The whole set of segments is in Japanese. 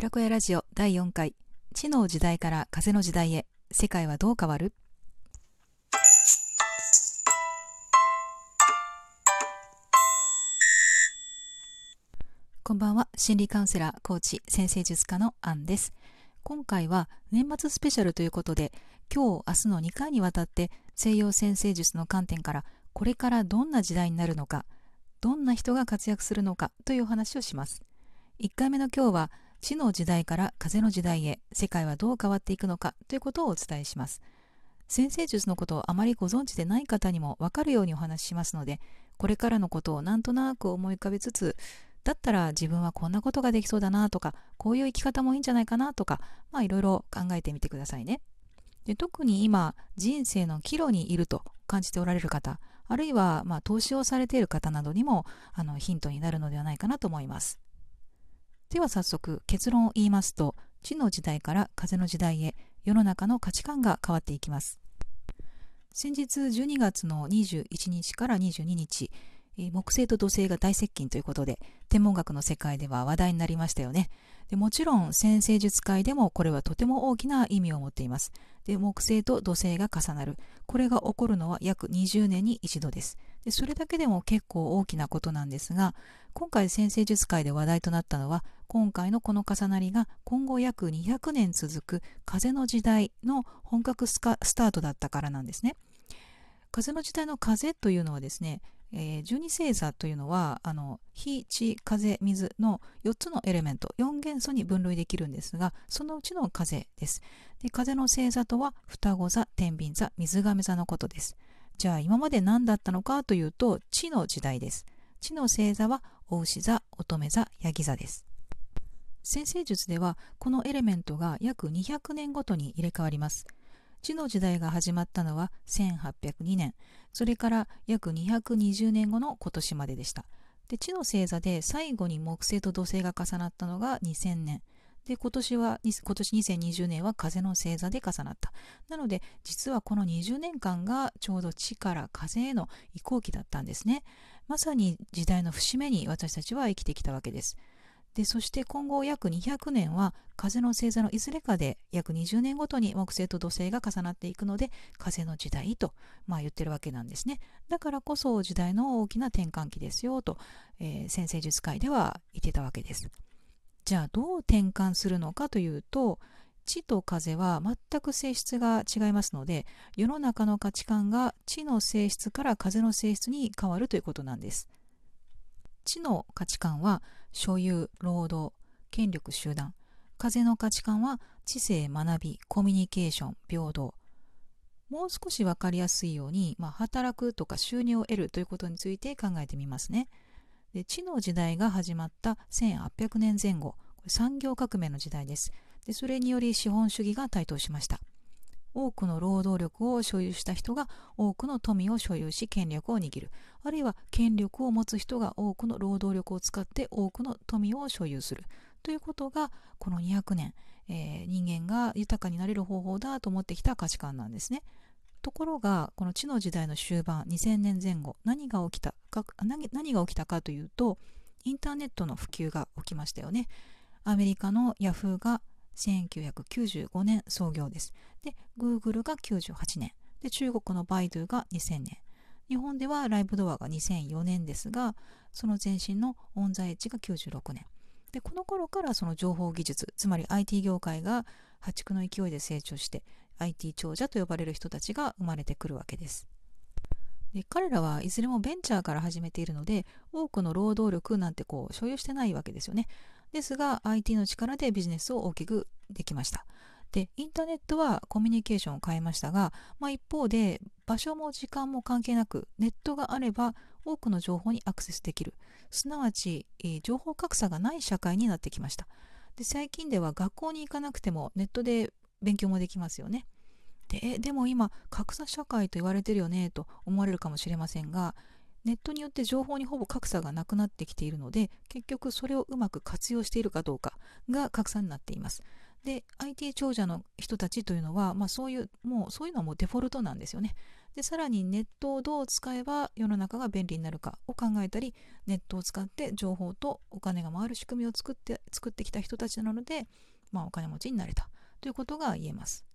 寺子屋ラジオ第4回。知の時代から風の時代へ。世界はどう変わる？こんばんは。心理カウンセラーコーチ先生術家のアンです。今回は年末スペシャルということで今日明日の2回にわたって西洋先生術の観点からこれからどんな時代になるのかどんな人が活躍するのかというお話をします。1回目の今日は地の時代から風の時代へ世界はどう変わっていくのかということをお伝えします。先生術のことをあまりご存知でない方にも分かるようにお話ししますのでこれからのことをなんとなく思い浮かべつつだったら自分はこんなことができそうだなとかこういう生き方もいいんじゃないかなとかまあいろいろ考えてみてくださいね。で特に今人生の岐路にいると感じておられる方あるいはまあ投資をされている方などにもあのヒントになるのではないかなと思います。では早速結論を言いますと地の時代から風の時代へ世の中の価値観が変わっていきます。先日12月の21日から22日木星と土星が大接近ということで天文学の世界では話題になりましたよね。でもちろん先生術界でもこれはとても大きな意味を持っています。で木星と土星が重なる。これが起こるのは約20年に一度です。でそれだけでも結構大きなことなんですが今回先生術界で話題となったのは今回のこの重なりが今後約200年続く風の時代の本格スタートだったからなんですね。風の時代の風というのはですねえー、12星座というのはあの火地風水の4つのエレメント4元素に分類できるんですがそのうちの風です。で風の星座とは双子座天秤座水亀座のことです。じゃあ今まで何だったのかというと地の時代です。地の星座はお牛座乙女座ヤギ座です。先生術ではこのエレメントが約200年ごとに入れ替わります。地の時代が始まったのは1802年。それから約220年後の今年まででした。で地の星座で最後に木星と土星が重なったのが2000年。で今年は今年2020年は風の星座で重なった。なので実はこの20年間がちょうど地から風への移行期だったんですね。まさに時代の節目に私たちは生きてきたわけです。でそして今後約200年は風の星座のいずれかで約20年ごとに木星と土星が重なっていくので風の時代と、まあ、言ってるわけなんですね。だからこそ時代の大きな転換期ですよと、えー、先生術界では言ってたわけです。じゃあどう転換するのかというと地と風は全く性質が違いますので世の中の価値観が地の性質から風の性質に変わるということなんです。地の価値観は所有労働権力集団。風の価値観は知性学びコミュニケーション平等。もう少し分かりやすいように、まあ、働くとか収入を得るということについて考えてみますね。で地の時代が始まった1800年前後。これ産業革命の時代です。でそれにより資本主義が台頭しました。多くの労働力を所有した人が多くの富を所有し権力を握るあるいは権力を持つ人が多くの労働力を使って多くの富を所有するということがこの200年、えー、人間が豊かになれる方法だと思ってきた価値観なんですね。ところがこの地の時代の終盤2000年前後何が起きたか何何が起きたかというとインターネットの普及が起きましたよね。アメリカのヤフーが1995年創業です。で、Google が98年。で、中国のバイドゥが2000年。日本ではライブドアが2004年ですが、その前身のオンザエッジが96年。で、この頃からその情報技術、つまり IT 業界が破竹の勢いで成長して、IT 長者と呼ばれる人たちが生まれてくるわけです。で彼らはいずれもベンチャーから始めているので多くの労働力なんてこう所有してないわけですよねですが IT の力でビジネスを大きくできました。でインターネットはコミュニケーションを変えましたが、まあ、一方で場所も時間も関係なくネットがあれば多くの情報にアクセスできる。すなわち、えー、情報格差がない社会になってきました。で最近では学校に行かなくてもネットで勉強もできますよね。ででも今格差社会と言われてるよねと思われるかもしれませんがネットによって情報にほぼ格差がなくなってきているので結局それをうまく活用しているかどうかが格差になっていますで IT 長者の人たちというのは、まあ、そういうもうそういうのはもうデフォルトなんですよねでさらにネットをどう使えば世の中が便利になるかを考えたりネットを使って情報とお金が回る仕組みを作って作ってきた人たちなので、まあ、お金持ちになれたということが言えます。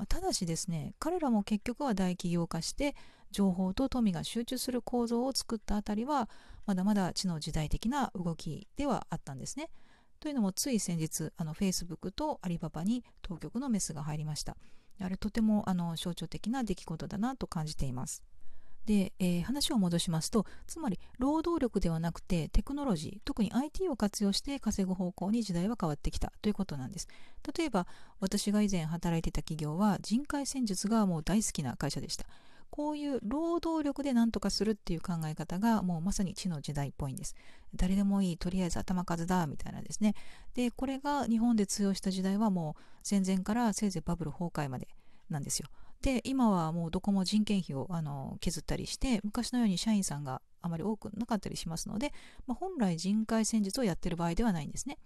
まあ、ただしですね彼らも結局は大企業化して情報と富が集中する構造を作ったあたりはまだまだ知の時代的な動きではあったんですね。というのもつい先日あの Facebook とアリババに当局のメスが入りました。あれとてもあの象徴的な出来事だなと感じています。で、えー、話を戻しますとつまり労働力ではなくてテクノロジー特に IT を活用して稼ぐ方向に時代は変わってきたということなんです。例えば私が以前働いてた企業は人海戦術がもう大好きな会社でした。こういう労働力で何とかするっていう考え方がもうまさに地の時代っぽいんです。誰でもいいとりあえず頭数だみたいなですね。でこれが日本で通用した時代はもう戦前からせいぜいバブル崩壊までなんですよ。で今はもうどこも人件費をあの削ったりして昔のように社員さんがあまり多くなかったりしますので、まあ、本来人海戦術をやってる場合ではないんですね。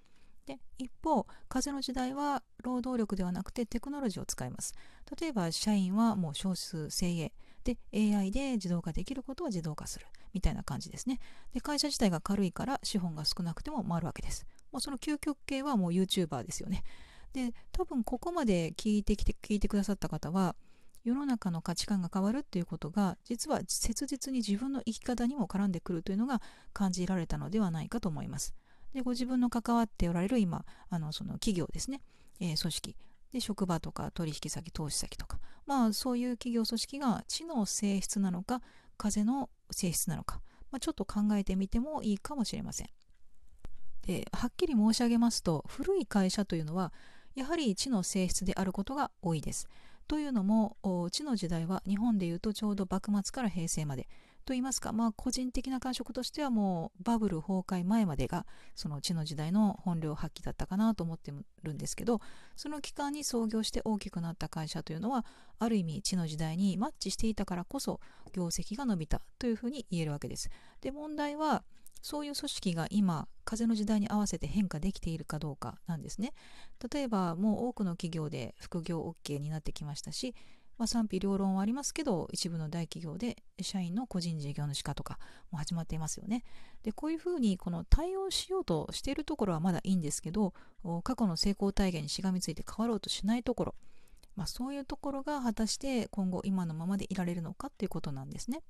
で一方風の時代は労働力ではなくてテクノロジーを使います。例えば社員はもう少数精鋭。で AI で自動化できることは自動化する。みたいな感じですね。で会社自体が軽いから資本が少なくても回るわけです。もうその究極系はもう YouTuber ですよね。で多分ここまで聞いてきて聞いてくださった方は世の中の価値観が変わるっていうことが実は切実に自分の生き方にも絡んでくるというのが感じられたのではないかと思います。でご自分の関わっておられる今あのその企業ですね、えー、組織で職場とか取引先投資先とかまあそういう企業組織が知の性質なのか風の性質なのか、まあ、ちょっと考えてみてもいいかもしれません。ではっきり申し上げますと古い会社というのはやはり知の性質であることが多いです。というのも地の時代は日本でいうとちょうど幕末から平成までといいますか、まあ、個人的な感触としてはもうバブル崩壊前までがその地の時代の本領発揮だったかなと思ってるんですけどその期間に創業して大きくなった会社というのはある意味地の時代にマッチしていたからこそ業績が伸びたというふうに言えるわけです。で問題はそういう組織が今風の時代に合わせて変化できているかどうかなんですね例えばもう多くの企業で副業 OK になってきましたし、まあ、賛否両論はありますけど一部の大企業で社員の個人事業主化とかも始まっていますよねでこういうふうにこの対応しようとしているところはまだいいんですけど過去の成功体現にしがみついて変わろうとしないところまあ、そういうところが果たして今後今のままでいられるのかっていうことなんですね。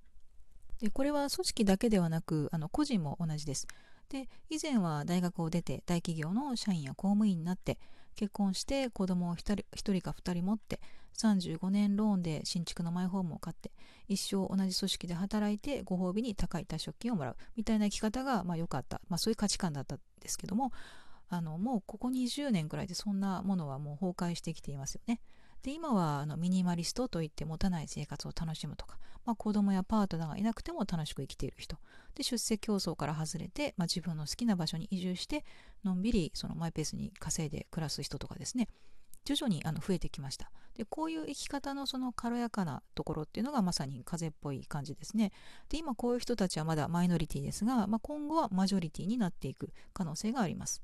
でこれは組織だけではなくあの個人も同じです。で以前は大学を出て大企業の社員や公務員になって結婚して子供を 1, 人1人か2人持って35年ローンで新築のマイホームを買って一生同じ組織で働いてご褒美に高い退職金をもらうみたいな生き方がまあ良かった、まあ、そういう価値観だったんですけどもあのもうここ20年くらいでそんなものはもう崩壊してきていますよね。で今はあのミニマリストといって持たない生活を楽しむとか、まあ、子供やパートナーがいなくても楽しく生きている人。で出世競争から外れて、まあ、自分の好きな場所に移住してのんびりそのマイペースに稼いで暮らす人とかですね。徐々にあの増えてきました。でこういう生き方のその軽やかなところっていうのがまさに風っぽい感じですね。で今こういう人たちはまだマイノリティですが、まあ、今後はマジョリティになっていく可能性があります。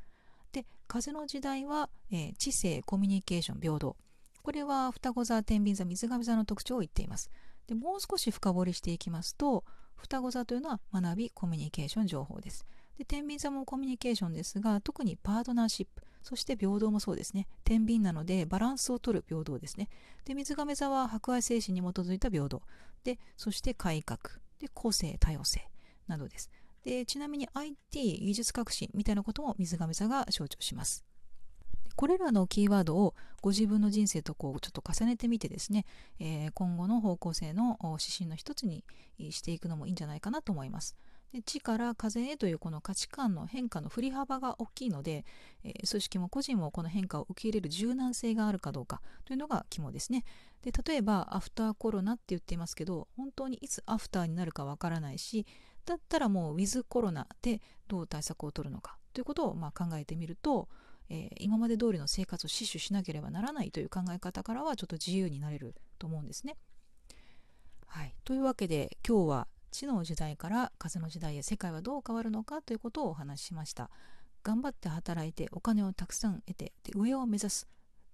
で風の時代は、えー、知性コミュニケーション平等。これは双子座天秤座水上座の特徴を言っています。でもう少し深掘りしていきますと双子座というのは学びコミュニケーション情報です。で天秤座もコミュニケーションですが特にパートナーシップそして平等もそうですね。天秤なのでバランスを取る平等ですね。で水亀座は博愛精神に基づいた平等。でそして改革。で個性多様性などです。でちなみに IT 技術革新みたいなことも水亀座が象徴します。これらのキーワードをご自分の人生とこうちょっと重ねてみてですね、えー、今後の方向性の指針の一つにしていくのもいいんじゃないかなと思います。で地から風へというこの価値観の変化の振り幅が大きいので、えー、組織も個人もこの変化を受け入れる柔軟性があるかどうかというのが肝ですね。で例えばアフターコロナって言っていますけど本当にいつアフターになるかわからないしだったらもうウィズコロナでどう対策を取るのかということをまあ考えてみるとえー、今まで通りの生活を死守しなければならないという考え方からはちょっと自由になれると思うんですね。はい、というわけで今日は知の時代から風の時代へ世界はどう変わるのかということをお話ししました。頑張って働いてお金をたくさん得てで上を目指す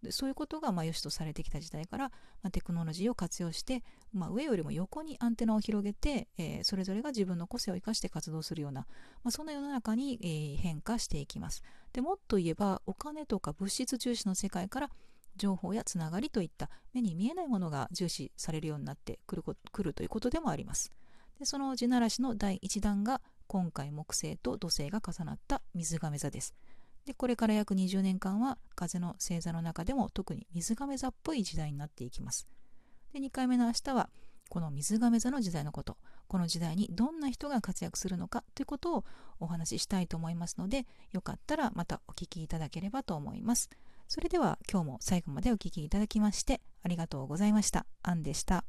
でそういうことがまあ良しとされてきた時代から、まあ、テクノロジーを活用して、まあ、上よりも横にアンテナを広げて、えー、それぞれが自分の個性を生かして活動するような、まあ、そんな世の中に、えー、変化していきます。でもっと言えばお金とか物質重視の世界から情報やつながりといった目に見えないものが重視されるようになってくるくるということでもあります。でその地ならしの第1弾が今回木星と土星が重なった水亀座です。でこれから約20年間は風の星座の中でも特に水亀座っぽい時代になっていきますで2回目の明日はこの水亀座の時代のことこの時代にどんな人が活躍するのかということをお話ししたいと思いますのでよかったらまたお聞きいただければと思いますそれでは今日も最後までお聴きいただきましてありがとうございました。アンでした。